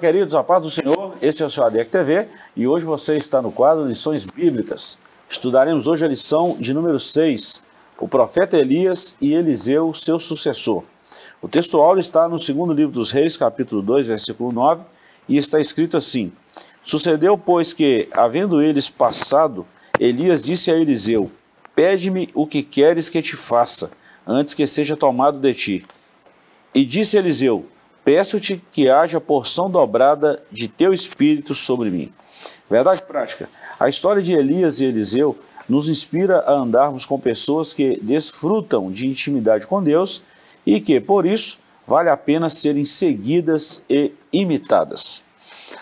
Queridos, a paz do Senhor, esse é o seu ADEC TV e hoje você está no quadro Lições Bíblicas. Estudaremos hoje a lição de número 6, o profeta Elias e Eliseu, seu sucessor. O texto áudio está no segundo livro dos reis, capítulo 2, versículo 9, e está escrito assim, Sucedeu, pois, que, havendo eles passado, Elias disse a Eliseu, Pede-me o que queres que te faça, antes que seja tomado de ti. E disse Eliseu, peço-te que haja porção dobrada de teu espírito sobre mim. Verdade prática. A história de Elias e Eliseu nos inspira a andarmos com pessoas que desfrutam de intimidade com Deus e que, por isso, vale a pena serem seguidas e imitadas.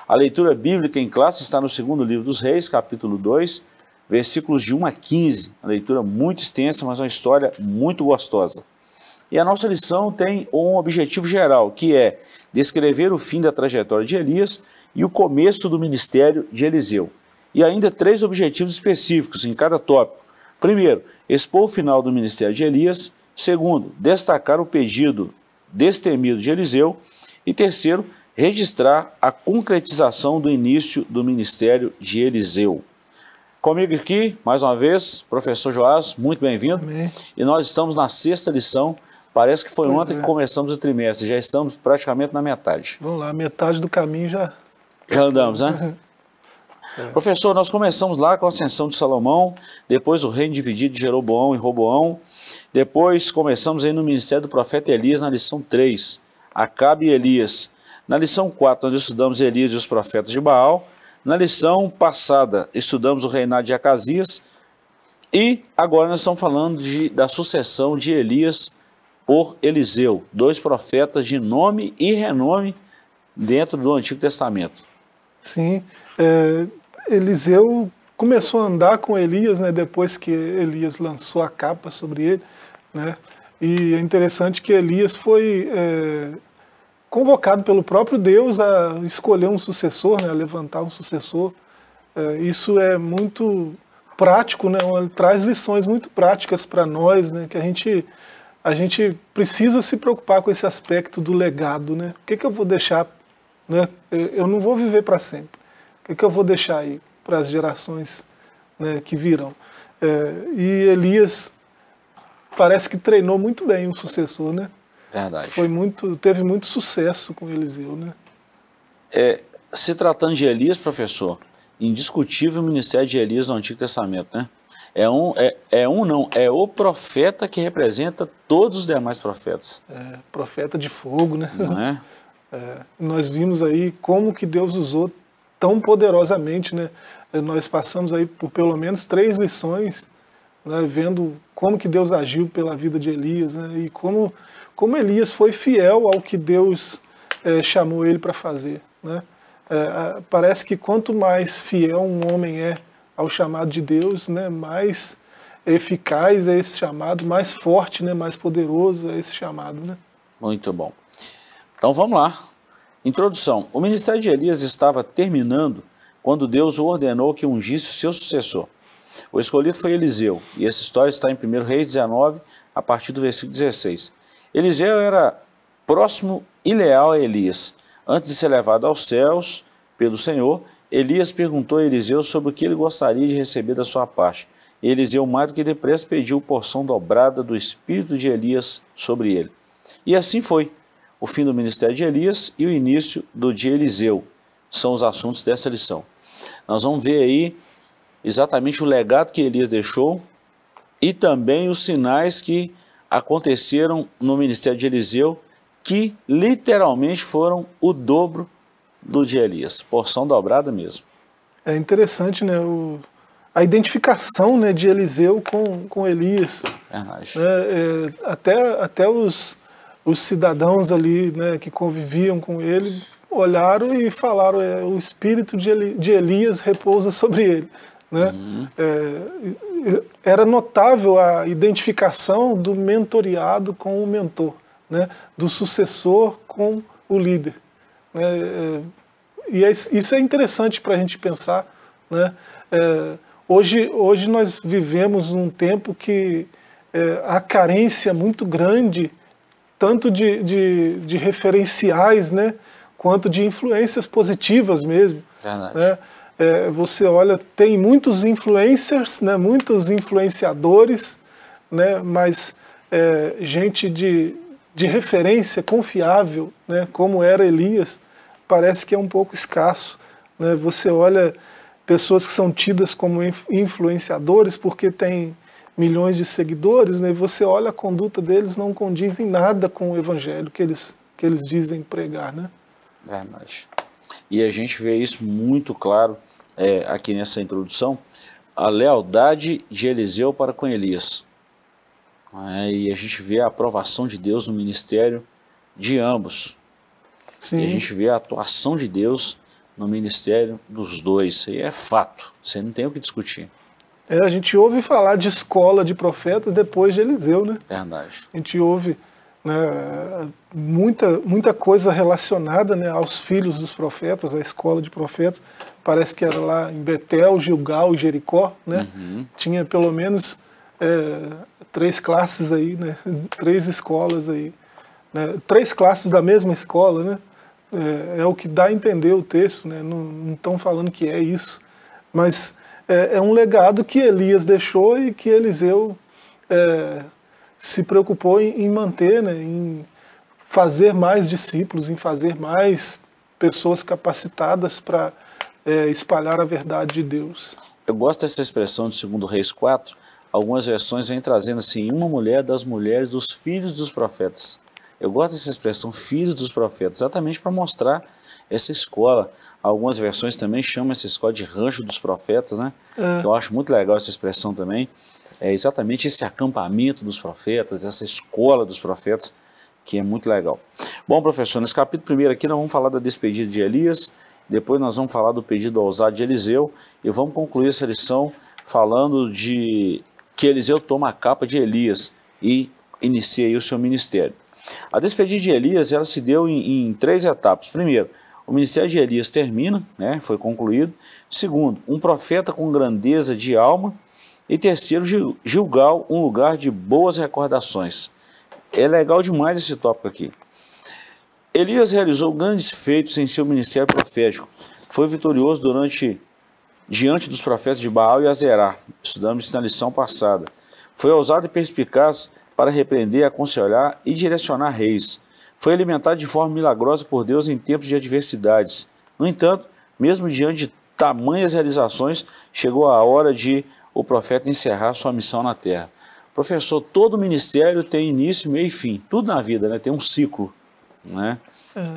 A leitura bíblica em classe está no segundo livro dos Reis, capítulo 2, versículos de 1 a 15. Uma leitura muito extensa, mas uma história muito gostosa. E a nossa lição tem um objetivo geral, que é descrever o fim da trajetória de Elias e o começo do ministério de Eliseu. E ainda três objetivos específicos em cada tópico. Primeiro, expor o final do ministério de Elias. Segundo, destacar o pedido destemido de Eliseu. E terceiro, registrar a concretização do início do ministério de Eliseu. Comigo aqui, mais uma vez, professor Joás, muito bem-vindo. E nós estamos na sexta lição Parece que foi pois ontem é. que começamos o trimestre, já estamos praticamente na metade. Vamos lá, metade do caminho já. Já andamos, né? É. Professor, nós começamos lá com a ascensão de Salomão, depois o reino dividido de Jeroboão e Roboão, depois começamos aí no ministério do profeta Elias na lição 3, Acabe e Elias. Na lição 4, nós estudamos Elias e os profetas de Baal. Na lição passada, estudamos o reinado de Acasias. E agora nós estamos falando de, da sucessão de Elias por Eliseu, dois profetas de nome e renome dentro do Antigo Testamento. Sim, é, Eliseu começou a andar com Elias, né, depois que Elias lançou a capa sobre ele, né, e é interessante que Elias foi é, convocado pelo próprio Deus a escolher um sucessor, né, a levantar um sucessor. É, isso é muito prático, né, traz lições muito práticas para nós, né, que a gente a gente precisa se preocupar com esse aspecto do legado, né? O que, que eu vou deixar, né? Eu não vou viver para sempre. O que, que eu vou deixar aí para as gerações né, que virão? É, e Elias parece que treinou muito bem o sucessor, né? Verdade. Foi muito, teve muito sucesso com Eliseu, né? É, se tratando de Elias, professor, indiscutível o ministério de Elias no Antigo Testamento, né? É um, é, é um não, é o profeta que representa todos os demais profetas. É, profeta de fogo, né? Não é? é? Nós vimos aí como que Deus usou tão poderosamente, né? Nós passamos aí por pelo menos três lições, né, vendo como que Deus agiu pela vida de Elias, né, e como, como Elias foi fiel ao que Deus é, chamou ele para fazer. Né? É, parece que quanto mais fiel um homem é ao chamado de Deus, né, mais eficaz é esse chamado, mais forte, né, mais poderoso é esse chamado. Né? Muito bom. Então vamos lá. Introdução. O ministério de Elias estava terminando quando Deus o ordenou que ungisse o seu sucessor. O escolhido foi Eliseu, e essa história está em 1 Reis 19, a partir do versículo 16. Eliseu era próximo e leal a Elias. Antes de ser levado aos céus pelo Senhor, Elias perguntou a Eliseu sobre o que ele gostaria de receber da sua parte. E Eliseu, mais do que depressa, pediu porção dobrada do espírito de Elias sobre ele. E assim foi. O fim do ministério de Elias e o início do de Eliseu são os assuntos dessa lição. Nós vamos ver aí exatamente o legado que Elias deixou e também os sinais que aconteceram no ministério de Eliseu, que literalmente foram o dobro do de Elias, porção dobrada mesmo. É interessante, né, o, a identificação né, de Eliseu com, com Elias. É, é, até até os, os cidadãos ali né, que conviviam com ele olharam e falaram, é, o espírito de, Eli, de Elias repousa sobre ele. Né? Uhum. É, era notável a identificação do mentoriado com o mentor, né? do sucessor com o líder. Né? É, e é, isso é interessante para a gente pensar. Né? É, hoje, hoje nós vivemos um tempo que é, há carência muito grande, tanto de, de, de referenciais, né? quanto de influências positivas mesmo. Verdade. Né? É, você olha, tem muitos influencers, né, muitos influenciadores, né, mas é, gente de, de referência confiável, né, como era Elias, parece que é um pouco escasso. Né? Você olha pessoas que são tidas como influenciadores porque têm milhões de seguidores, né? você olha a conduta deles, não condiz em nada com o evangelho que eles, que eles dizem pregar. Né? Verdade. E a gente vê isso muito claro é, aqui nessa introdução, a lealdade de Eliseu para com Elias. É, e a gente vê a aprovação de Deus no ministério de ambos. Sim. E a gente vê a atuação de Deus no ministério dos dois. Isso aí é fato, você não tem o que discutir. É, a gente ouve falar de escola de profetas depois de Eliseu, né? Verdade. A gente ouve né, muita, muita coisa relacionada né, aos filhos dos profetas, à escola de profetas. Parece que era lá em Betel, Gilgal e Jericó, né? Uhum. Tinha pelo menos é, três classes aí, né? Três escolas aí. Né? Três classes da mesma escola, né? É, é, o que dá a entender o texto, né? não estão falando que é isso, mas é, é, um legado que Elias deixou e que Eliseu é, se preocupou em, em manter, né? em fazer mais discípulos, em fazer mais pessoas capacitadas para é, espalhar a verdade de Deus. Eu gosto dessa expressão de 2 Reis 4, algumas versões vêm trazendo assim, uma mulher das mulheres dos filhos dos profetas. Eu gosto dessa expressão, filhos dos profetas, exatamente para mostrar essa escola. Algumas versões também chamam essa escola de rancho dos profetas, né? É. Eu acho muito legal essa expressão também. É exatamente esse acampamento dos profetas, essa escola dos profetas, que é muito legal. Bom, professor, nesse capítulo primeiro aqui nós vamos falar da despedida de Elias, depois nós vamos falar do pedido ousado de Eliseu e vamos concluir essa lição falando de que Eliseu toma a capa de Elias e inicia o seu ministério. A despedida de Elias ela se deu em, em três etapas. Primeiro, o ministério de Elias termina, né, foi concluído. Segundo, um profeta com grandeza de alma. E terceiro, Gilgal, um lugar de boas recordações. É legal demais esse tópico aqui. Elias realizou grandes feitos em seu ministério profético. Foi vitorioso durante diante dos profetas de Baal e Azerá. Estudamos isso na lição passada. Foi ousado e perspicaz para repreender, aconselhar e direcionar reis. Foi alimentado de forma milagrosa por Deus em tempos de adversidades. No entanto, mesmo diante de tamanhas realizações, chegou a hora de o profeta encerrar sua missão na terra. Professor, todo ministério tem início, meio e fim. Tudo na vida né? tem um ciclo. Né? É.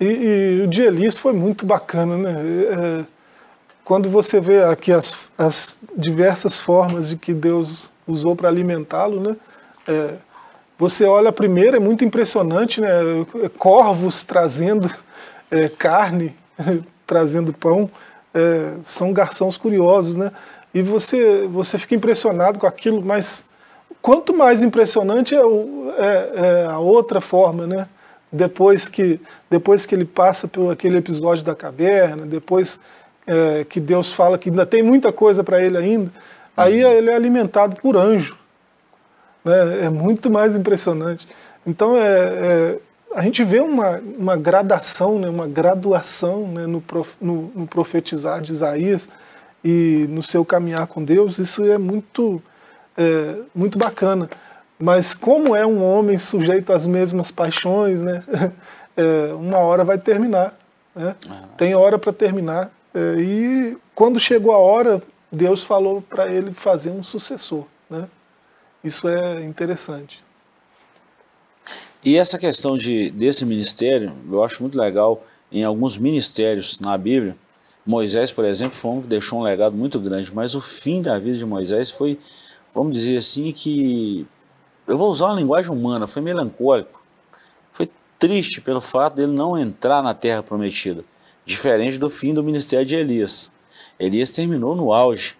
E, e, o de Elias foi muito bacana. Né? É, quando você vê aqui as, as diversas formas de que Deus usou para alimentá-lo, né? É, você olha a primeira, é muito impressionante, né? Corvos trazendo é, carne, trazendo pão, é, são garçons curiosos, né? E você, você fica impressionado com aquilo, mas quanto mais impressionante é, o, é, é a outra forma, né? Depois que, depois que ele passa por aquele episódio da caverna, depois é, que Deus fala que ainda tem muita coisa para ele ainda, aí uhum. ele é alimentado por anjo. Né? É muito mais impressionante. Então, é, é, a gente vê uma, uma gradação, né? uma graduação né? no, prof, no, no, profetizar de Isaías e no seu caminhar com Deus. Isso é muito, é, muito bacana. Mas como é um homem sujeito às mesmas paixões, né? É, uma hora vai terminar. Né? Tem hora para terminar. É, e quando chegou a hora, Deus falou para ele fazer um sucessor. Né? Isso é interessante. E essa questão de, desse ministério, eu acho muito legal em alguns ministérios na Bíblia. Moisés, por exemplo, foi um que deixou um legado muito grande, mas o fim da vida de Moisés foi, vamos dizer assim, que eu vou usar uma linguagem humana, foi melancólico. Foi triste pelo fato dele não entrar na terra prometida, diferente do fim do ministério de Elias. Elias terminou no auge,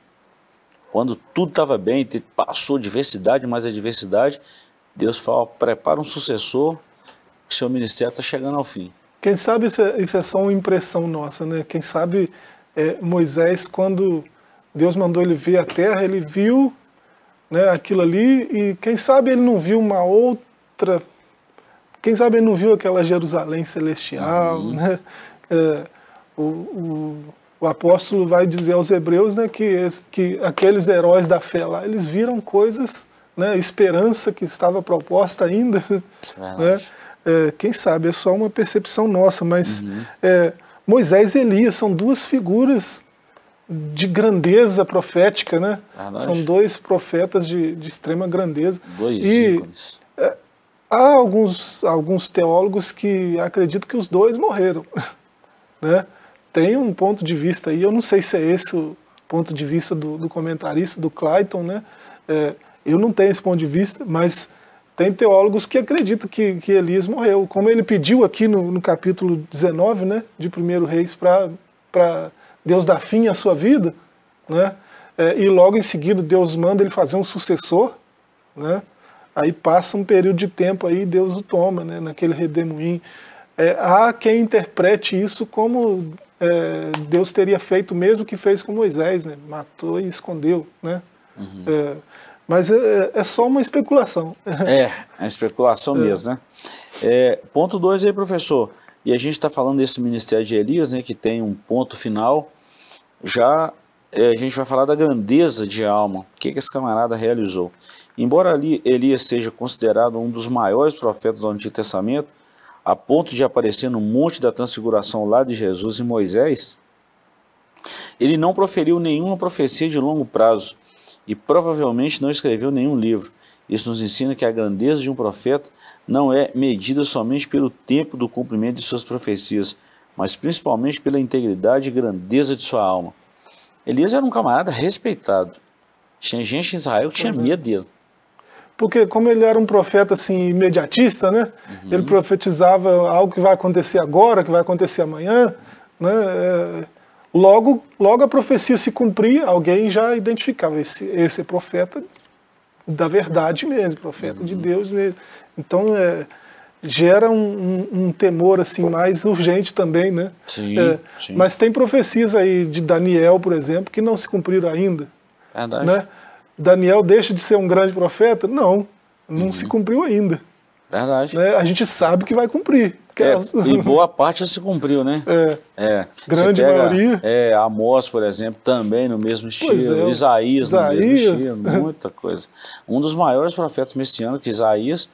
quando tudo estava bem, passou diversidade, mais adversidade, Deus fala, prepara um sucessor, que seu ministério está chegando ao fim. Quem sabe isso é, isso é, só uma impressão nossa, né? Quem sabe é, Moisés, quando Deus mandou ele ver a terra, ele viu né, aquilo ali e quem sabe ele não viu uma outra quem sabe ele não viu aquela Jerusalém celestial, uhum. né? É, o, o, o, apóstolo vai dizer aos hebreus né, que, que aqueles heróis da fé lá, eles viram coisas, né, esperança que estava proposta ainda. Né? É, quem sabe, é só uma percepção nossa, mas uhum. é, Moisés e Elias são duas figuras de grandeza profética, né? São dois profetas de, de extrema grandeza. Dois e, ícones. É, há alguns, alguns teólogos que acreditam que os dois morreram, né? Tem um ponto de vista aí, eu não sei se é esse o ponto de vista do, do comentarista, do Clayton, né? É, eu não tenho esse ponto de vista, mas tem teólogos que acreditam que, que Elias morreu, como ele pediu aqui no, no capítulo 19, né, de 1 Reis, para Deus dar fim à sua vida, né, é, e logo em seguida Deus manda ele fazer um sucessor, né, aí passa um período de tempo aí Deus o toma, né, naquele redemoinho. É, há quem interprete isso como é, Deus teria feito o mesmo que fez com Moisés, né, matou e escondeu, né, uhum. é, mas é, é só uma especulação. É, é uma especulação é. mesmo, né? É, ponto 2 aí, professor. E a gente está falando desse ministério de Elias, né, que tem um ponto final. Já é, a gente vai falar da grandeza de alma, o que, que esse camarada realizou. Embora ali Elias seja considerado um dos maiores profetas do Antigo Testamento, a ponto de aparecer no Monte da Transfiguração lá de Jesus e Moisés, ele não proferiu nenhuma profecia de longo prazo e provavelmente não escreveu nenhum livro. Isso nos ensina que a grandeza de um profeta não é medida somente pelo tempo do cumprimento de suas profecias, mas principalmente pela integridade e grandeza de sua alma. Elias era um camarada respeitado. Tinha gente em Israel que tinha uhum. medo dele. Porque como ele era um profeta assim imediatista, né? Uhum. Ele profetizava algo que vai acontecer agora, que vai acontecer amanhã, né? É, Logo, logo a profecia se cumpria, alguém já identificava esse, esse profeta da verdade mesmo, profeta uhum. de Deus mesmo. Então é, gera um, um, um, temor assim mais urgente também, né? Sim, é, sim, Mas tem profecias aí de Daniel, por exemplo, que não se cumpriram ainda. Verdade. Né? Daniel deixa de ser um grande profeta? Não, não uhum. se cumpriu ainda. Verdade. Né? A gente sabe que vai cumprir. É, e boa parte se cumpriu, né? É. é. Grande pega, maioria. É, Amós, por exemplo, também no mesmo estilo. É. Isaías, Isaías, no mesmo estilo, muita coisa. Um dos maiores profetas messiânicos, Isaías,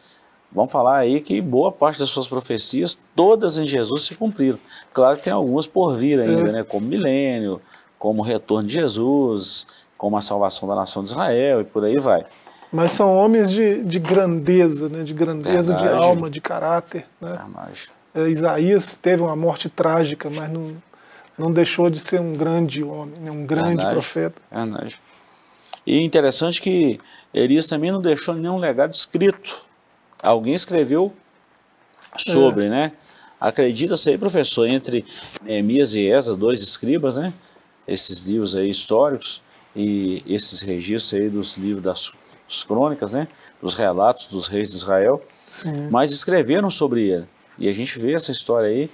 vamos falar aí que boa parte das suas profecias, todas em Jesus se cumpriram. Claro que tem algumas por vir ainda, é. né? Como milênio, como o retorno de Jesus, como a salvação da nação de Israel e por aí vai. Mas são homens de, de grandeza, né? de grandeza Verdade. de alma, de caráter. Né? É, Isaías teve uma morte trágica, mas não, não deixou de ser um grande homem, né? um grande Verdade. profeta. Verdade. E interessante que Elias também não deixou nenhum legado escrito. Alguém escreveu sobre, é. né? Acredita-se aí, professor, entre Neemias e Esdras, dois escribas, né? Esses livros aí históricos e esses registros aí dos livros das crônicas, né, dos relatos dos reis de Israel, Sim. mas escreveram sobre ele. E a gente vê essa história aí.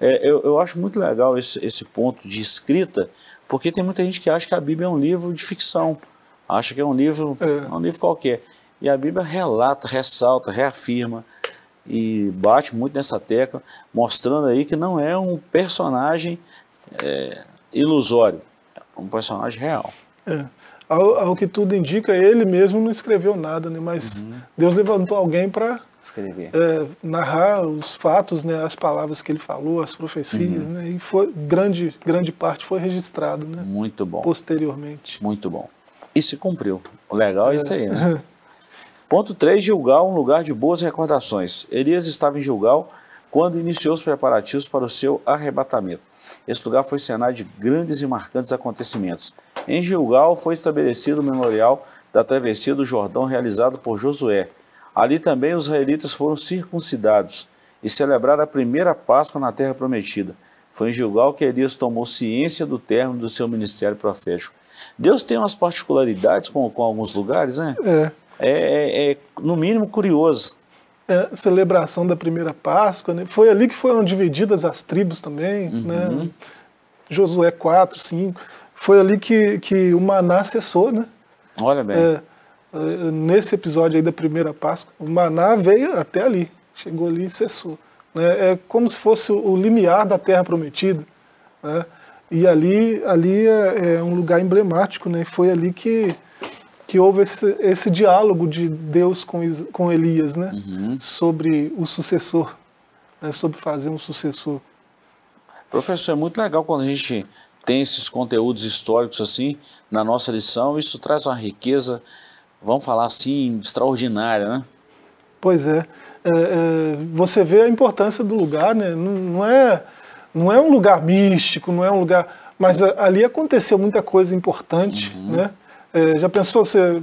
É, eu, eu acho muito legal esse, esse ponto de escrita, porque tem muita gente que acha que a Bíblia é um livro de ficção, acha que é um livro, é. um livro qualquer. E a Bíblia relata, ressalta, reafirma e bate muito nessa tecla, mostrando aí que não é um personagem é, ilusório, é um personagem real. É ao, ao, que tudo indica, ele mesmo não escreveu nada, né? mas uhum. Deus levantou alguém para é, narrar os fatos, né? as palavras que ele falou, as profecias, uhum. né? e foi, grande, grande parte foi registrado né? Muito bom. posteriormente. Muito bom. E se cumpriu. O legal é, é isso aí. Né? Ponto 3, Gilgal, um lugar de boas recordações. Elias estava em Gilgal quando iniciou os preparativos para o seu arrebatamento. Esse lugar foi cenário de grandes e marcantes acontecimentos. Em Gilgal foi estabelecido o memorial da travessia do Jordão realizado por Josué. Ali também os israelitas foram circuncidados e celebraram a primeira Páscoa na terra prometida. Foi em Gilgal que Elias tomou ciência do término do seu ministério profético. Deus tem umas particularidades com, com alguns lugares, né? É. É, é, é no mínimo curioso. É, celebração da primeira Páscoa, né? foi ali que foram divididas as tribos também, uhum. né? Josué 4, 5 foi ali que, que o maná cessou, né? Olha bem. É, é, nesse episódio aí da primeira Páscoa, o maná veio até ali. chegou ali e cessou. Né? É como se fosse o limiar da terra prometida. Né? E ali, ali é, é, um lugar emblemático, né? foi ali que, que houve esse, esse diálogo de Deus com, com Elias né? Uhum. sobre o sucessor, né? sobre fazer um sucessor. Professor, é muito legal quando a gente tem esses conteúdos históricos assim na nossa lição, isso traz uma riqueza, vamos falar assim, extraordinária, né? Pois é. é, é você vê a importância do lugar, né? Não, não, é, não é um lugar místico, não é um lugar. Mas ali aconteceu muita coisa importante, uhum. né? É, já pensou, você,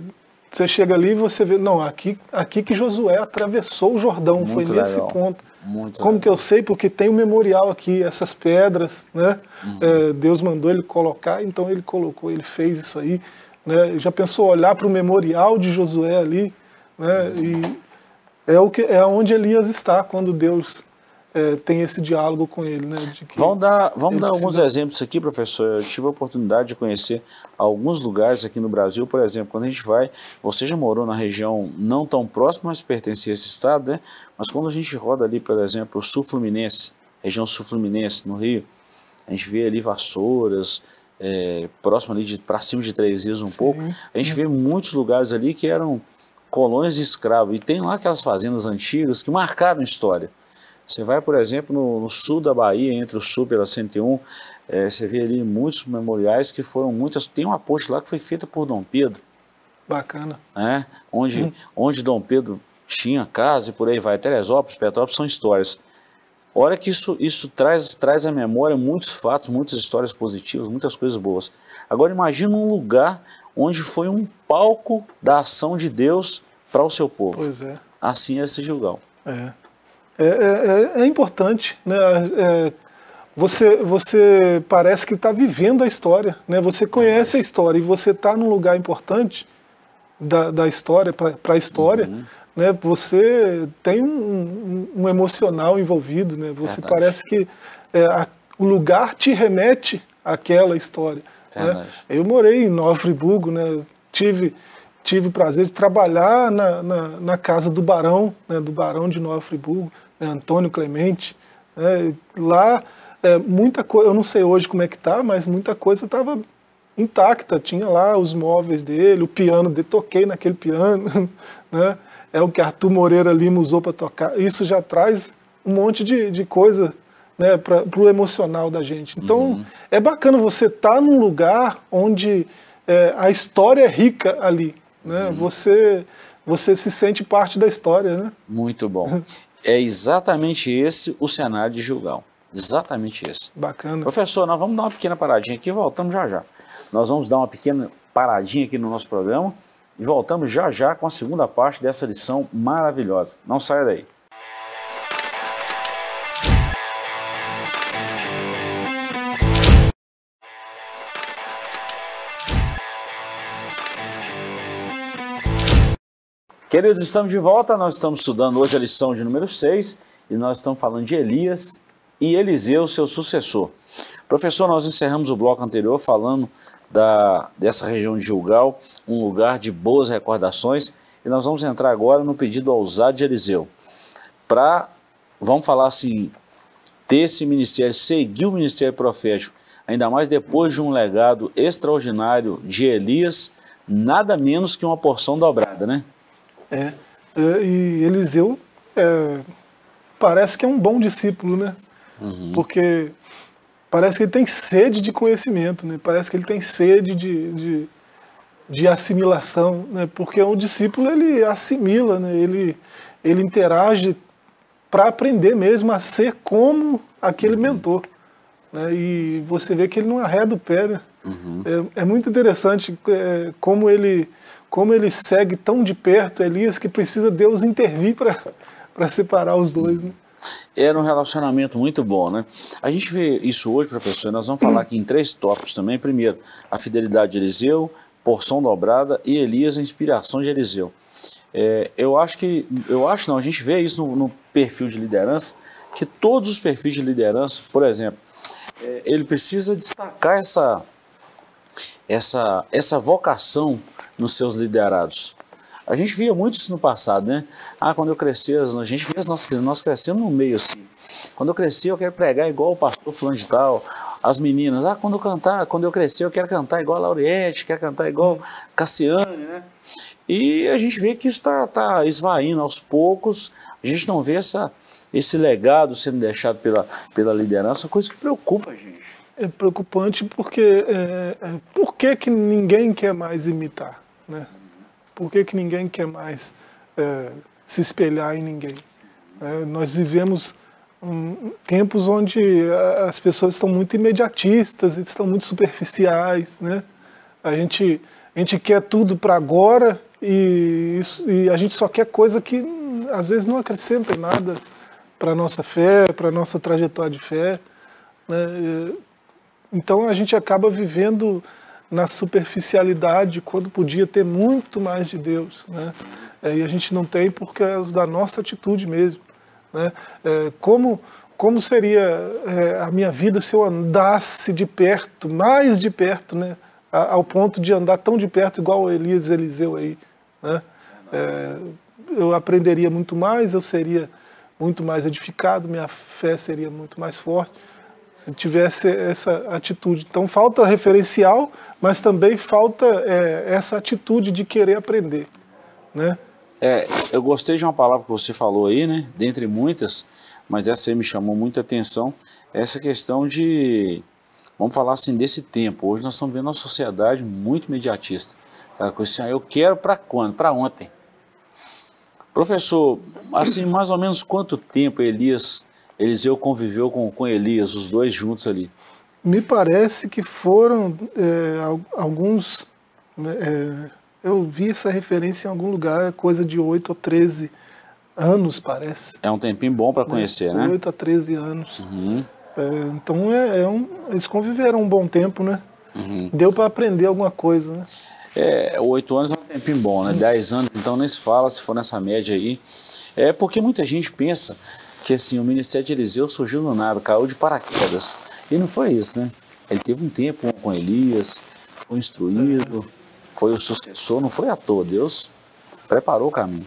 você chega ali e você vê, não, aqui, aqui que Josué atravessou o Jordão, Muito foi nesse legal. ponto. Muito Como legal. que eu sei? Porque tem um memorial aqui, essas pedras, né? Uhum. É, Deus mandou ele colocar, então ele colocou, ele fez isso aí. Né? Já pensou olhar para o memorial de Josué ali, né? Uhum. E é o que é onde Elias está quando Deus é, tem esse diálogo com ele, né? vamos dar, vamos dar alguns exemplos aqui, professor. Eu tive a oportunidade de conhecer alguns lugares aqui no Brasil, por exemplo, quando a gente vai, você já morou na região não tão próxima, mas pertence a esse estado, né? Mas quando a gente roda ali, por exemplo, o Sul Fluminense, região Sul Fluminense, no Rio, a gente vê ali Vassouras, é, próximo ali de para cima de Três Rios um Sim. pouco, a gente vê muitos lugares ali que eram colônias de escravos. E tem lá aquelas fazendas antigas que marcaram história. Você vai, por exemplo, no, no sul da Bahia, entre o sul pela 101, é, você vê ali muitos memoriais que foram muitas. Tem uma ponte lá que foi feita por Dom Pedro. Bacana. Né? Onde, hum. onde Dom Pedro tinha casa e por aí vai. Teresópolis, Petrópolis são histórias. Olha que isso, isso traz, traz à memória muitos fatos, muitas histórias positivas, muitas coisas boas. Agora imagina um lugar onde foi um palco da ação de Deus para o seu povo. Pois é. Assim é esse Gilgal. É. É, é, é, é importante, né? É, você, você parece que está vivendo a história, né? Você conhece a história e você está num lugar importante da, da história para a história, uhum. né? Você tem um, um, emocional envolvido, né? Você Verdade. parece que é, a, o lugar te remete àquela história. Né? Eu morei em Nova Friburgo, né? Tive tive o prazer de trabalhar na, na, na casa do Barão, né, do Barão de Nova Friburgo, né, Antônio Clemente. Né, lá, é, muita coisa, eu não sei hoje como é que tá, mas muita coisa estava intacta. Tinha lá os móveis dele, o piano dele, toquei naquele piano. Né, é o que Arthur Moreira Lima usou para tocar. Isso já traz um monte de, de coisa né, para o emocional da gente. Então, uhum. é bacana você estar tá num lugar onde é, a história é rica ali. Né? Uhum. Você, você se sente parte da história. Né? Muito bom. É exatamente esse o cenário de Gilgal. Exatamente esse. Bacana. Professor, nós vamos dar uma pequena paradinha aqui e voltamos já já. Nós vamos dar uma pequena paradinha aqui no nosso programa e voltamos já já com a segunda parte dessa lição maravilhosa. Não saia daí. Queridos, estamos de volta. Nós estamos estudando hoje a lição de número 6 e nós estamos falando de Elias e Eliseu, seu sucessor. Professor, nós encerramos o bloco anterior falando da, dessa região de Gilgal, um lugar de boas recordações, e nós vamos entrar agora no pedido ousado de Eliseu. Para, vamos falar assim, ter esse ministério, seguir o ministério profético, ainda mais depois de um legado extraordinário de Elias, nada menos que uma porção dobrada, né? É, é, e Eliseu é, parece que é um bom discípulo, né? Uhum. Porque parece que ele tem sede de conhecimento, né? Parece que ele tem sede de, de, de assimilação, né? Porque um discípulo ele assimila, né? Ele, ele interage para aprender mesmo a ser como aquele uhum. mentor. Né? E você vê que ele não arreda o pé, né? Uhum. É, é, muito interessante é, como ele como ele segue tão de perto Elias que precisa Deus intervir para separar os dois. Né? Era um relacionamento muito bom, né? A gente vê isso hoje, professor, nós vamos falar aqui em três tópicos também. Primeiro, a fidelidade de Eliseu, porção dobrada e Elias, a inspiração de Eliseu. É, eu acho que, eu acho não, a gente vê isso no, no, perfil de liderança, que todos os perfis de liderança, por exemplo, é, ele precisa destacar essa, essa, essa vocação nos seus liderados. A gente via muito isso no passado, né? Ah, quando eu crescer, a gente via nós, nós crescendo no meio assim. Quando eu crescer, eu quero pregar igual o pastor fulano de tal. As meninas, ah, quando eu cantar, quando eu crescer, eu quero cantar igual a Lauriette, quero cantar igual Cassiane, né? E a gente vê que isso está tá esvaindo aos poucos, a gente não vê essa, esse legado sendo deixado pela, pela liderança, coisa que preocupa a gente. É preocupante porque é, é, por que, que ninguém quer mais imitar? Né? Por que, que ninguém quer mais é, se espelhar em ninguém? É, nós vivemos um, tempos onde as pessoas estão muito imediatistas, estão muito superficiais. Né? A, gente, a gente quer tudo para agora e, isso, e a gente só quer coisa que às vezes não acrescenta nada para a nossa fé, para a nossa trajetória de fé. Né? Então a gente acaba vivendo na superficialidade quando podia ter muito mais de Deus. Né? É, e a gente não tem por causa da nossa atitude mesmo. Né? É, como, como seria é, a minha vida se eu andasse de perto, mais de perto, né? ao ponto de andar tão de perto igual Elias Eliseu aí. Né? É, eu aprenderia muito mais, eu seria muito mais edificado, minha fé seria muito mais forte tivesse essa atitude. Então falta referencial, mas também falta é, essa atitude de querer aprender, né? É, eu gostei de uma palavra que você falou aí, né? Dentre muitas, mas essa aí me chamou muita atenção, essa questão de, vamos falar assim, desse tempo. Hoje nós estamos vendo uma sociedade muito imediatista. Aquela coisa assim, ah, eu quero para quando? Para ontem. Professor, assim, mais ou menos quanto tempo Elias, Eliseu conviveu com, com Elias, os dois juntos ali? Me parece que foram é, alguns. Né, é, eu vi essa referência em algum lugar, coisa de 8 ou 13 anos, parece. É um tempinho bom para conhecer, né? 8 a 13 anos. Uhum. É, então é, é, um, eles conviveram um bom tempo, né? Uhum. Deu para aprender alguma coisa, né? É, oito anos é um tempinho bom, né? Dez anos, então nem se fala se for nessa média aí. É porque muita gente pensa que assim, o ministério de Eliseu surgiu no nada, caiu de paraquedas. E não foi isso, né? Ele teve um tempo com Elias, foi instruído, foi o sucessor, não foi à toa. Deus preparou o caminho.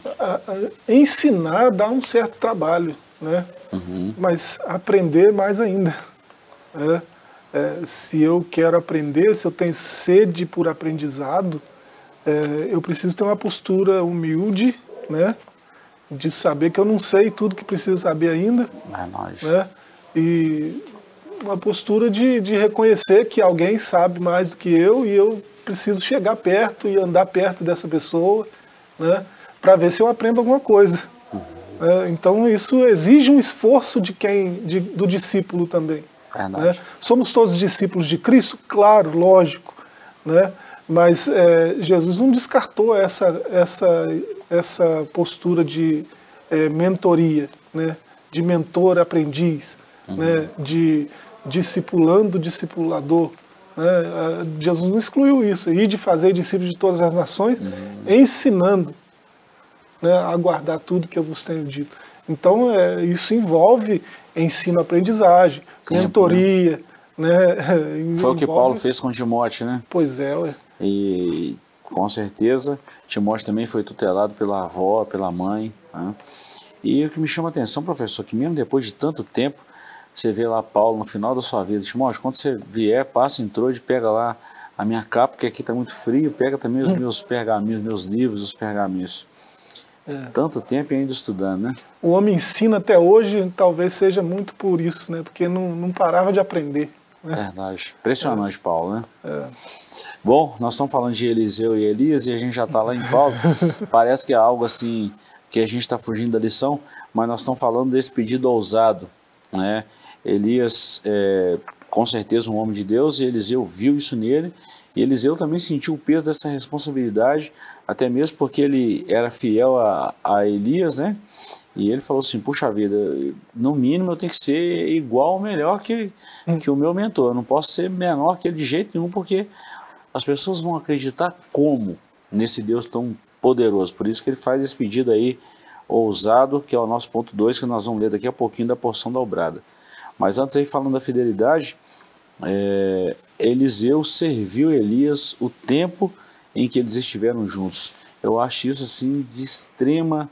Ensinar dá um certo trabalho, né? Uhum. Mas aprender mais ainda. Né? é, se eu quero aprender, se eu tenho sede por aprendizado, é, eu preciso ter uma postura humilde, né? De saber que eu não sei tudo que preciso saber ainda. É nóis. Né? E uma postura de, de reconhecer que alguém sabe mais do que eu e eu preciso chegar perto e andar perto dessa pessoa, né? Para ver se eu aprendo alguma coisa. Uhum. É, então isso exige um esforço de quem, de, do discípulo também. Né? Somos todos discípulos de Cristo? Claro, lógico. Né? Mas é, Jesus não descartou essa, essa, essa postura de é, mentoria, né? de mentor-aprendiz, uhum. né? de discipulando discipulador. Né? Jesus não excluiu isso, e de fazer discípulos de todas as nações, uhum. ensinando né, a guardar tudo que eu vos tenho dito. Então, é, isso envolve ensino-aprendizagem, mentoria. Né? Foi o que Paulo fez com Timóteo, né? Pois é, ué. E com certeza, Timóteo também foi tutelado pela avó, pela mãe. Né? E o que me chama a atenção, professor, que mesmo depois de tanto tempo, você vê lá Paulo no final da sua vida, Timóteo, quando você vier, passa, entrou e pega lá a minha capa, porque aqui está muito frio, pega também os hum. meus pergaminhos, meus livros, os pergaminhos. É. Tanto tempo ainda estudando, né? O homem ensina até hoje, talvez seja muito por isso, né? Porque não, não parava de aprender. Verdade. Impressionante, é. Paulo, né? É. Bom, nós estamos falando de Eliseu e Elias e a gente já está lá em Paulo. Parece que é algo assim que a gente está fugindo da lição, mas nós estamos falando desse pedido ousado, né? Elias, é, com certeza, um homem de Deus, e Eliseu viu isso nele, e Eliseu também sentiu o peso dessa responsabilidade até mesmo porque ele era fiel a, a Elias, né? E ele falou assim: puxa vida, no mínimo eu tenho que ser igual ou melhor que, hum. que o meu mentor. Eu não posso ser menor que ele de jeito nenhum, porque as pessoas vão acreditar como nesse Deus tão poderoso. Por isso que ele faz esse pedido aí ousado, que é o nosso ponto 2, que nós vamos ler daqui a pouquinho da porção dobrada. Mas antes aí, falando da fidelidade, é, Eliseu serviu Elias o tempo em que eles estiveram juntos. Eu acho isso assim de extrema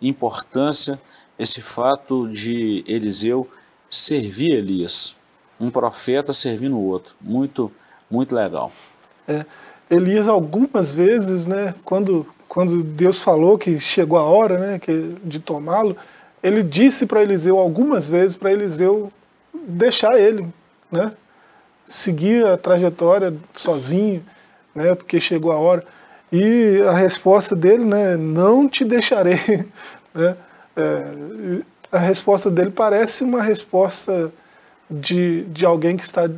importância, esse fato de Eliseu servir Elias, um profeta servindo o outro. Muito, muito legal. É, Elias algumas vezes, né, quando, quando Deus falou que chegou a hora né, que, de tomá-lo, ele disse para Eliseu algumas vezes para Eliseu deixar ele, né, seguir a trajetória sozinho, né, porque chegou a hora. E a resposta dele, né, não te deixarei. Né? É, a resposta dele parece uma resposta de, de alguém que está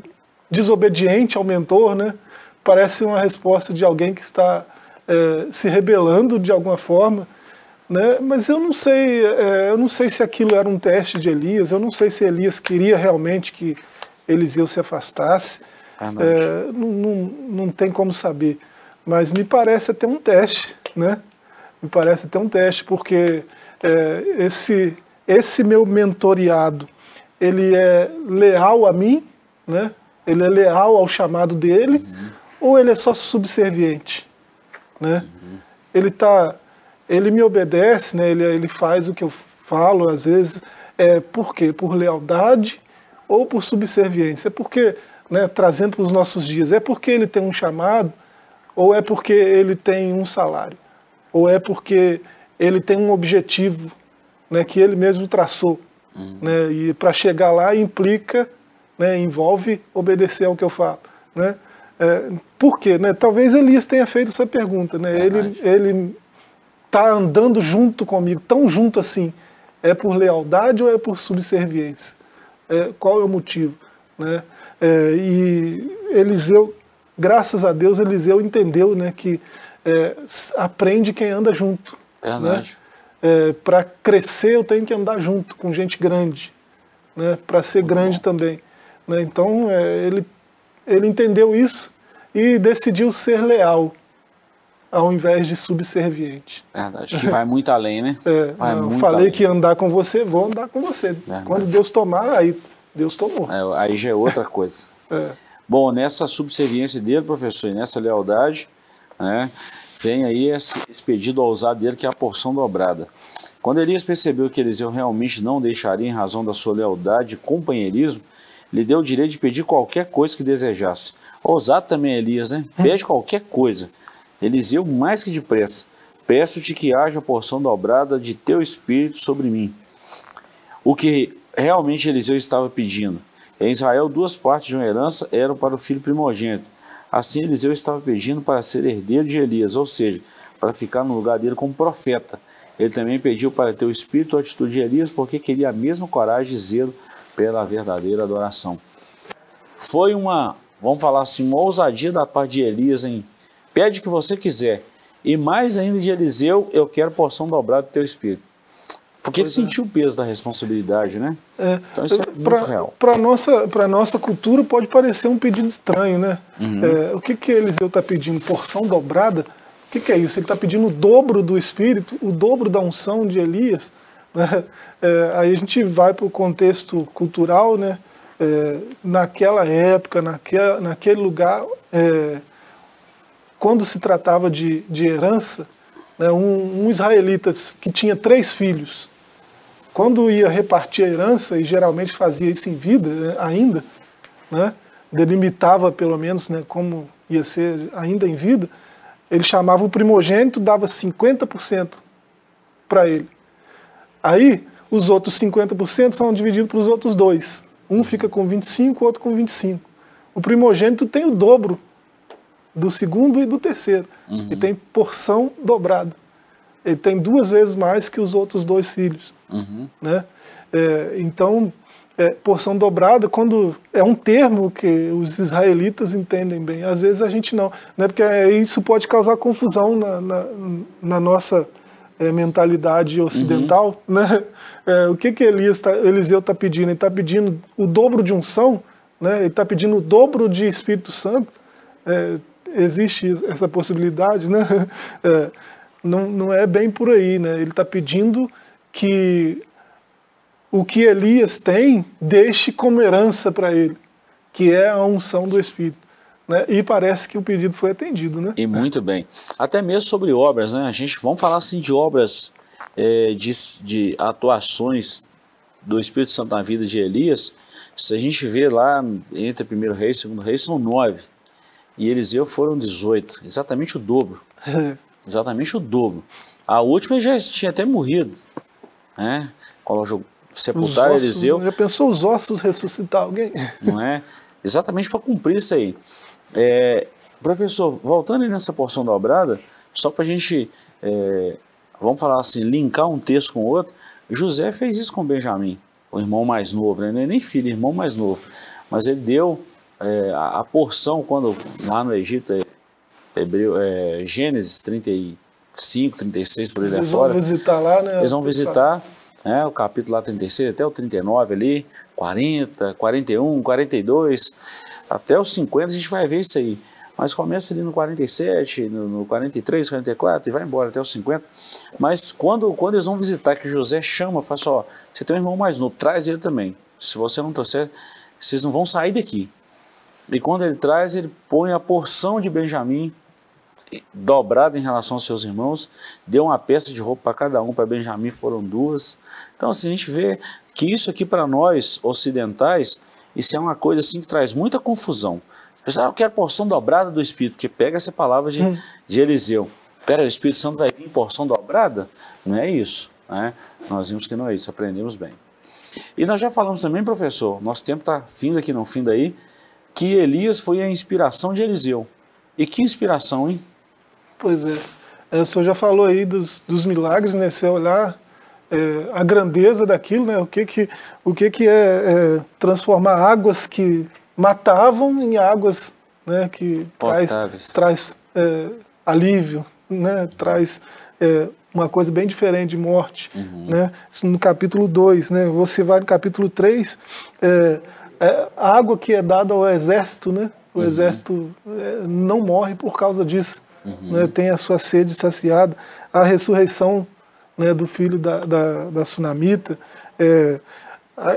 desobediente ao mentor, né? parece uma resposta de alguém que está é, se rebelando de alguma forma. Né? Mas eu não sei, é, eu não sei se aquilo era um teste de Elias, eu não sei se Elias queria realmente que Eliseu se afastasse. É, não, não, não tem como saber. Mas me parece até um teste, né? Me parece até um teste, porque é, esse, esse meu mentoriado, ele é leal a mim, né? Ele é leal ao chamado dele, uhum. ou ele é só subserviente, né? Uhum. Ele tá, ele me obedece, né? Ele, ele faz o que eu falo, às vezes, é por quê? Por lealdade ou por subserviência? É porque, né, trazendo para os nossos dias, é porque ele tem um chamado, ou é porque ele tem um salário? Ou é porque ele tem um objetivo né, que ele mesmo traçou? Uhum. Né, e para chegar lá implica, né, envolve obedecer ao que eu falo. Né? É, por quê? Né? Talvez Elias tenha feito essa pergunta. Né? ele ele está andando junto comigo, tão junto assim. É por lealdade ou é por subserviência? É, qual é o motivo? Né? É, e Eliseu graças a Deus, Eliseu entendeu né, que é, aprende quem anda junto. Verdade. Né? É, Para crescer, eu tenho que andar junto com gente grande. Né? Para ser Muito grande bom. também. Né? Então, é, ele, ele entendeu isso e decidiu ser leal ao invés de subserviente. Verdade, que vai muito além, né? É, vai não, falei além. que andar com você, vou andar com você. Verdade. Quando Deus tomar, aí Deus tomou. É, aí já é outra coisa. é. Bom, nessa subserviência dele, professor, e nessa lealdade, né, vem aí esse, esse pedido ousado dele, que é a porção dobrada. Quando Elias percebeu que Eliseu realmente não deixaria em razão da sua lealdade e companheirismo, lhe deu o direito de pedir qualquer coisa que desejasse. Ousado também Elias, né? Hum. Pede qualquer coisa. Eliseu, mais que depressa, peço-te que haja porção dobrada de teu espírito sobre mim. O que realmente Eliseu estava pedindo em Israel, duas partes de uma herança eram para o filho primogênito. Assim, Eliseu estava pedindo para ser herdeiro de Elias, ou seja, para ficar no lugar dele como profeta. Ele também pediu para ter o espírito a atitude de Elias, porque queria a mesma coragem e zelo pela verdadeira adoração. Foi uma, vamos falar assim, uma ousadia da parte de Elias em pede o que você quiser. E mais ainda de Eliseu, eu quero porção dobrada do teu espírito. Porque ele é. sentiu o peso da responsabilidade, né? É, então isso é pra, muito real. Para a nossa, nossa cultura pode parecer um pedido estranho, né? Uhum. É, o que, que Eliseu está pedindo? Porção dobrada? O que, que é isso? Ele está pedindo o dobro do Espírito, o dobro da unção de Elias. Né? É, aí a gente vai para o contexto cultural, né? É, naquela época, naquele, naquele lugar, é, quando se tratava de, de herança, né, um, um israelita que tinha três filhos, quando ia repartir a herança, e geralmente fazia isso em vida né, ainda, né, delimitava pelo menos né, como ia ser ainda em vida, ele chamava o primogênito, dava 50% para ele. Aí, os outros 50% são divididos para os outros dois. Um fica com 25, o outro com 25. O primogênito tem o dobro do segundo e do terceiro. Uhum. E tem porção dobrada ele tem duas vezes mais que os outros dois filhos. Uhum. Né? É, então, é, porção dobrada, quando é um termo que os israelitas entendem bem, às vezes a gente não, né? porque isso pode causar confusão na, na, na nossa é, mentalidade ocidental. Uhum. Né? É, o que, que Elias tá, Eliseu está pedindo? Ele está pedindo o dobro de unção, né? ele está pedindo o dobro de Espírito Santo. É, existe essa possibilidade, né? Não, não é bem por aí, né? Ele está pedindo que o que Elias tem deixe como herança para ele, que é a unção do Espírito. né? E parece que o pedido foi atendido, né? E muito bem. Até mesmo sobre obras, né? A gente vamos falar assim de obras é, de, de atuações do Espírito Santo na vida de Elias. Se a gente vê lá entre primeiro rei e segundo rei, são nove. E Eliseu foram 18, exatamente o dobro. exatamente o dobro. A última já tinha até morrido, né? Quando sepultar ossos, Eliseu. Já pensou os ossos ressuscitar alguém? Não é? Exatamente para cumprir isso aí. É, professor, voltando nessa porção da obrada, só para a gente, é, vamos falar assim, linkar um texto com o outro, José fez isso com Benjamim, o irmão mais novo, né? não é nem filho, irmão mais novo, mas ele deu é, a, a, porção quando lá no Egito, é, Hebreu, é, Gênesis 35, 36 por ele eles fora. Eles vão visitar lá, né? Eles vão visitar né, o capítulo lá 36 até o 39 ali, 40, 41, 42, até os 50 a gente vai ver isso aí. Mas começa ali no 47, no, no 43, 44 e vai embora até os 50. Mas quando, quando eles vão visitar, que José chama, fala assim, ó, você tem um irmão mais novo, traz ele também. Se você não trouxer, vocês não vão sair daqui. E quando ele traz, ele põe a porção de Benjamim dobrada em relação aos seus irmãos, deu uma peça de roupa para cada um, para Benjamim foram duas. Então assim, a gente vê que isso aqui para nós ocidentais isso é uma coisa assim que traz muita confusão. Pessoal, ah, eu quero porção dobrada do Espírito, que pega essa palavra de, hum. de Eliseu. Pera, o Espírito Santo vai vir em porção dobrada? Não é isso. Né? Nós vimos que não é isso, aprendemos bem. E nós já falamos também, professor, nosso tempo está fim aqui, não fim daí, que Elias foi a inspiração de Eliseu. E que inspiração, hein? Pois é. é o senhor já falou aí dos, dos milagres, né? Se olhar é, a grandeza daquilo, né? o que, que, o que, que é, é transformar águas que matavam em águas né? que traz, traz é, alívio, né? traz é, uma coisa bem diferente de morte. Uhum. Né? No capítulo 2, né? você vai no capítulo 3, é, é, a água que é dada ao exército, né? o uhum. exército não morre por causa disso. Uhum. Né? tem a sua sede saciada. A ressurreição né, do filho da, da, da Sunamita. É,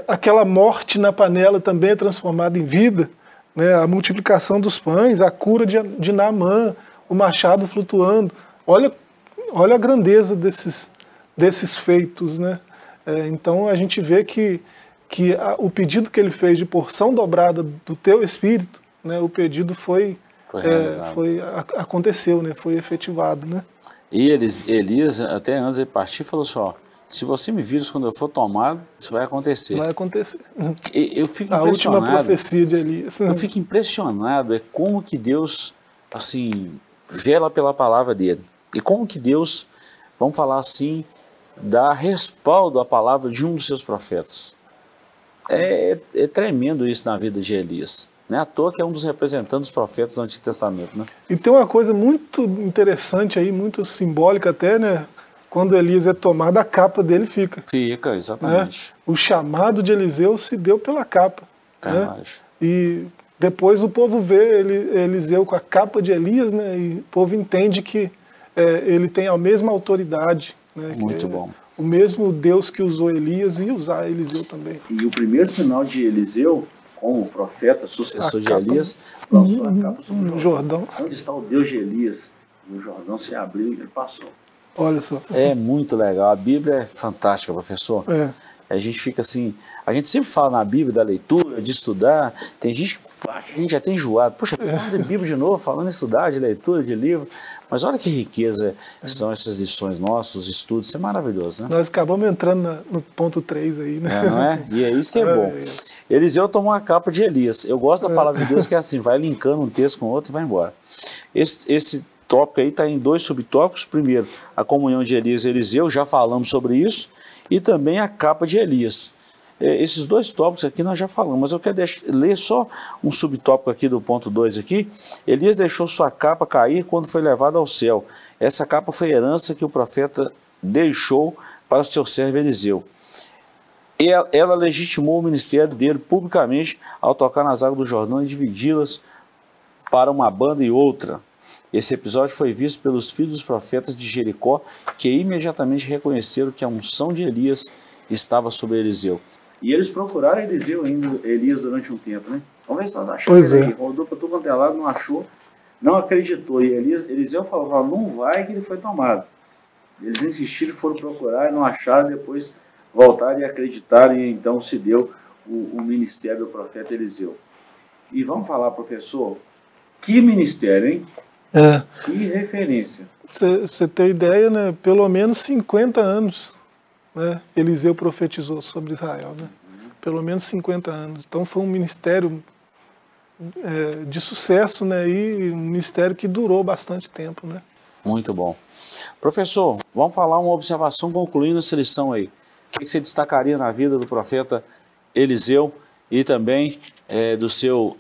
aquela morte na panela também é transformada em vida. Né, a multiplicação dos pães, a cura de, de Naamã, o machado flutuando. Olha, olha a grandeza desses, desses feitos. Né? É, então a gente vê que, que a, o pedido que ele fez de porção dobrada do teu espírito, né, o pedido foi, foi, é, foi a, aconteceu, né, foi efetivado. Né? E eles, Elias, até antes de partir, falou assim, ó, se você me vires quando eu for tomado, isso vai acontecer. Vai acontecer. Eu fico A última profecia de Elias. Eu fico impressionado, é como que Deus, assim, vela pela palavra dele. E como que Deus, vamos falar assim, dá respaldo à palavra de um dos seus profetas. É, é tremendo isso na vida de Elias. Não é à toa que é um dos representantes dos profetas do Antigo Testamento. Né? E tem uma coisa muito interessante aí, muito simbólica até, né? Quando Elias é tomado, a capa dele fica. Fica, exatamente. Né? O chamado de Eliseu se deu pela capa. Né? E depois o povo vê Eliseu com a capa de Elias, né? E o povo entende que é, ele tem a mesma autoridade. Né? Muito é bom. O mesmo Deus que usou Elias e usar Eliseu também. E o primeiro sinal de Eliseu como profeta, sucessor a de Elias, lançou a capa sobre o Jordão. Jordão. Onde está o Deus de Elias? E o Jordão se abriu e ele passou. Olha só. É muito legal. A Bíblia é fantástica, professor. É. A gente fica assim. A gente sempre fala na Bíblia da leitura, de estudar. Tem gente que a gente já tem enjoado. Poxa, falando de Bíblia de novo, falando em estudar, de leitura, de livro. Mas olha que riqueza são essas lições nossas, os estudos. Isso é maravilhoso, né? Nós acabamos entrando na, no ponto 3 aí, né? É, não é? E é isso que é, é bom. É. Eliseu tomou a capa de Elias. Eu gosto da palavra de Deus que é assim, vai linkando um texto com o outro e vai embora. Esse, esse tópico aí está em dois subtópicos. Primeiro, a comunhão de Elias e Eliseu, já falamos sobre isso, e também a capa de Elias. É, esses dois tópicos aqui nós já falamos, mas eu quero deixar, ler só um subtópico aqui do ponto 2 aqui. Elias deixou sua capa cair quando foi levado ao céu. Essa capa foi herança que o profeta deixou para o seu servo Eliseu ela legitimou o ministério dele publicamente ao tocar nas águas do Jordão e dividi-las para uma banda e outra. Esse episódio foi visto pelos filhos dos profetas de Jericó, que imediatamente reconheceram que a unção de Elias estava sobre Eliseu. E eles procuraram Eliseu ainda, Elias durante um tempo, né? Vamos ver se nós achamos Pois ele é. Rodou para tudo quanto é lado, não achou, não acreditou. E Elias, Eliseu falou, falou, não vai que ele foi tomado. Eles insistiram, foram procurar e não acharam, depois voltaram e acreditaram e então se deu o, o ministério do profeta Eliseu. E vamos falar, professor, que ministério, hein? É. Que referência. Pra você ter ideia, né, pelo menos 50 anos né, Eliseu profetizou sobre Israel. Né? Pelo menos 50 anos. Então foi um ministério é, de sucesso né, e um ministério que durou bastante tempo. Né? Muito bom. Professor, vamos falar uma observação concluindo essa lição aí. O que você destacaria na vida do profeta Eliseu e também é, do seu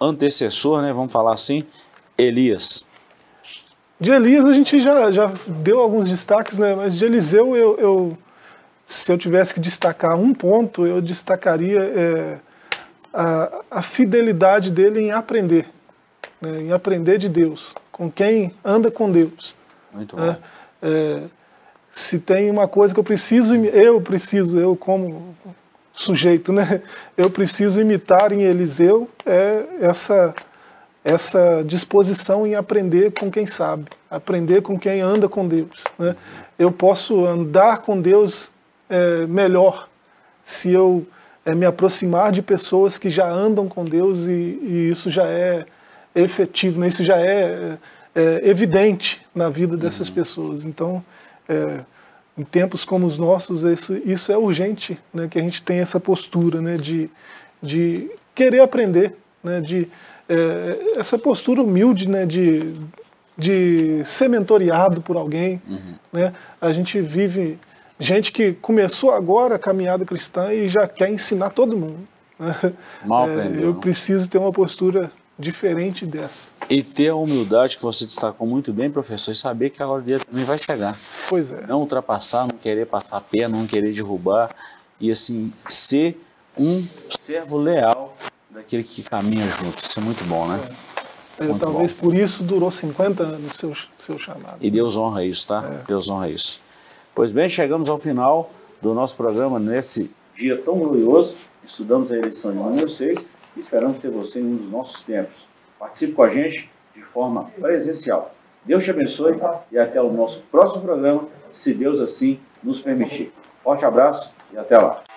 antecessor, né, vamos falar assim, Elias? De Elias a gente já, já deu alguns destaques, né? mas de Eliseu, eu, eu, se eu tivesse que destacar um ponto, eu destacaria é, a, a fidelidade dele em aprender, né? em aprender de Deus, com quem anda com Deus. Muito bom. né? É, se tem uma coisa que eu preciso, eu preciso, eu como sujeito, né? Eu preciso imitar em Eliseu é essa essa disposição em aprender com quem sabe, aprender com quem anda com Deus. Né? Eu posso andar com Deus é, melhor se eu é, me aproximar de pessoas que já andam com Deus e, e isso já é efetivo, né? isso já é, é, evidente na vida dessas pessoas. Então, é, em tempos como os nossos, isso, isso é urgente, né? que a gente tenha essa postura né? de, de querer aprender, né? de é, essa postura humilde né? de, de ser mentoreado por alguém. Né? A gente vive gente que começou agora a caminhada cristã e já quer ensinar todo mundo. né? Mal É, aprendeu, eu não? preciso ter uma postura diferente dessa. E ter a humildade que você destacou muito bem, professor, e saber que a hora dele também vai chegar. Pois é. Não ultrapassar, não querer passar perna, não querer derrubar. E assim, ser um servo leal daquele que caminha junto. Isso é muito bom, né? É, Muito talvez bom. por isso durou 50 anos seu, seu chamado. E Deus honra isso, tá? É. Deus honra isso. Pois bem, chegamos ao final do nosso programa nesse dia tão glorioso. Estudamos a eleição de número 6 esperamos ter você em um dos nossos tempos. Participe com a gente de forma presencial. Deus te abençoe e até o nosso próximo programa, se Deus assim nos permitir. Forte abraço e até lá.